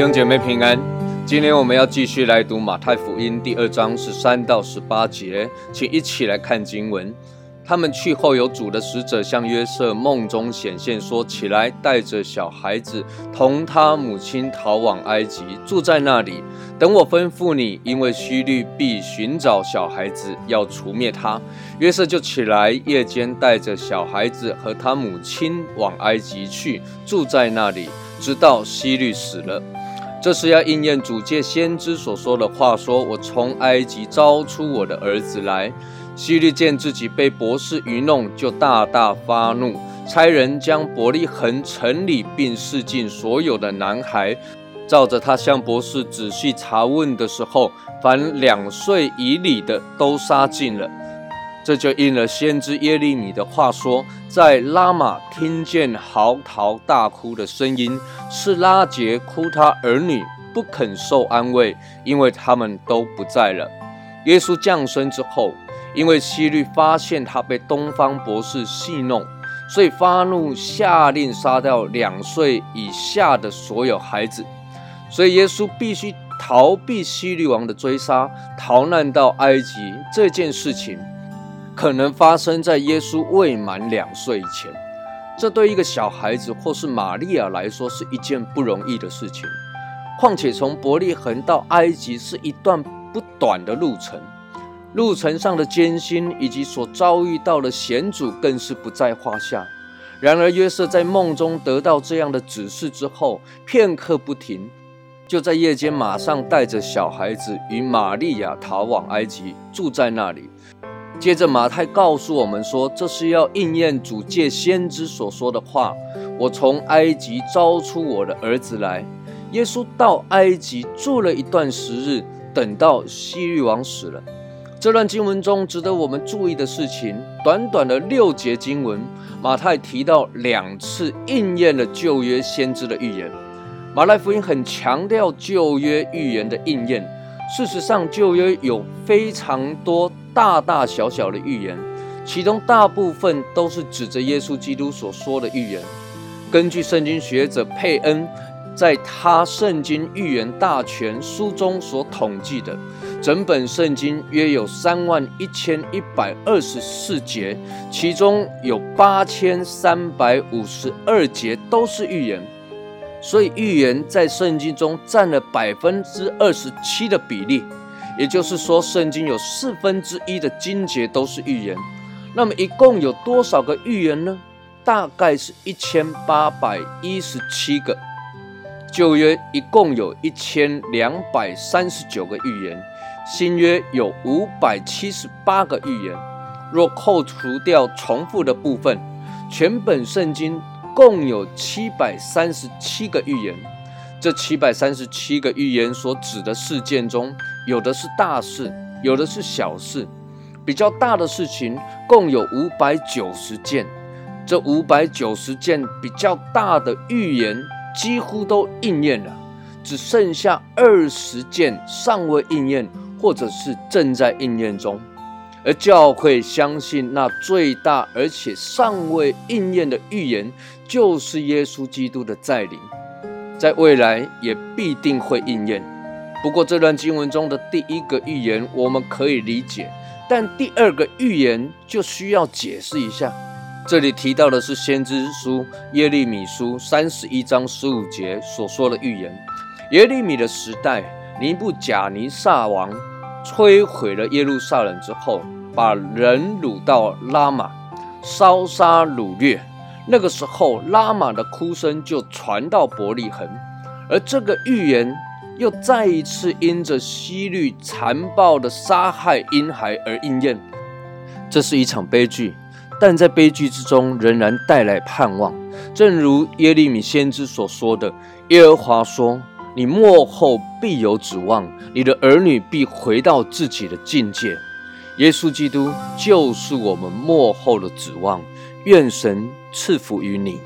弟兄姐妹平安，今天我们要继续来读马太福音第二章十三到十八节，请一起来看经文。他们去后，有主的使者向约瑟梦中显现，说：“起来，带着小孩子，同他母亲逃往埃及，住在那里，等我吩咐你。因为希律必寻找小孩子，要除灭他。”约瑟就起来，夜间带着小孩子和他母亲往埃及去，住在那里，直到希律死了。这是要应验主借先知所说的话：“说我从埃及招出我的儿子来。”希律见自己被博士愚弄，就大大发怒，差人将伯利恒城里并市境所有的男孩，照着他向博士仔细查问的时候，凡两岁以里的都杀尽了。这就应了先知耶利米的话说：“在拉玛听见嚎啕大哭的声音，是拉杰哭他儿女不肯受安慰，因为他们都不在了。”耶稣降生之后，因为希律发现他被东方博士戏弄，所以发怒下令杀掉两岁以下的所有孩子，所以耶稣必须逃避希律王的追杀，逃难到埃及。这件事情。可能发生在耶稣未满两岁以前，这对一个小孩子或是玛利亚来说是一件不容易的事情。况且从伯利恒到埃及是一段不短的路程，路程上的艰辛以及所遭遇到的险阻更是不在话下。然而约瑟在梦中得到这样的指示之后，片刻不停，就在夜间马上带着小孩子与玛利亚逃往埃及，住在那里。接着，马太告诉我们说，这是要应验主借先知所说的话：“我从埃及招出我的儿子来。”耶稣到埃及住了一段时日，等到西律王死了。这段经文中值得我们注意的事情，短短的六节经文，马太提到两次应验了旧约先知的预言。马太福音很强调旧约预言的应验。事实上，旧约有非常多。大大小小的预言，其中大部分都是指着耶稣基督所说的预言。根据圣经学者佩恩在他《圣经预言大全》书中所统计的，整本圣经约有三万一千一百二十四节，其中有八千三百五十二节都是预言。所以，预言在圣经中占了百分之二十七的比例。也就是说，圣经有四分之一的经节都是预言。那么，一共有多少个预言呢？大概是一千八百一十七个。旧约一共有一千两百三十九个预言，新约有五百七十八个预言。若扣除掉重复的部分，全本圣经共有七百三十七个预言。这七百三十七个预言所指的事件中，有的是大事，有的是小事。比较大的事情共有五百九十件，这五百九十件比较大的预言几乎都应验了，只剩下二十件尚未应验，或者是正在应验中。而教会相信，那最大而且尚未应验的预言，就是耶稣基督的再临。在未来也必定会应验。不过，这段经文中的第一个预言我们可以理解，但第二个预言就需要解释一下。这里提到的是先知书耶利米书三十一章十五节所说的预言。耶利米的时代，尼布贾尼撒王摧毁了耶路撒冷之后，把人掳到拉玛，烧杀掳掠。那个时候，拉玛的哭声就传到伯利恒，而这个预言又再一次因着希律残暴的杀害婴孩而应验。这是一场悲剧，但在悲剧之中仍然带来盼望。正如耶利米先知所说的：“耶和华说，你末后必有指望，你的儿女必回到自己的境界。”耶稣基督就是我们末后的指望。愿神赐福于你。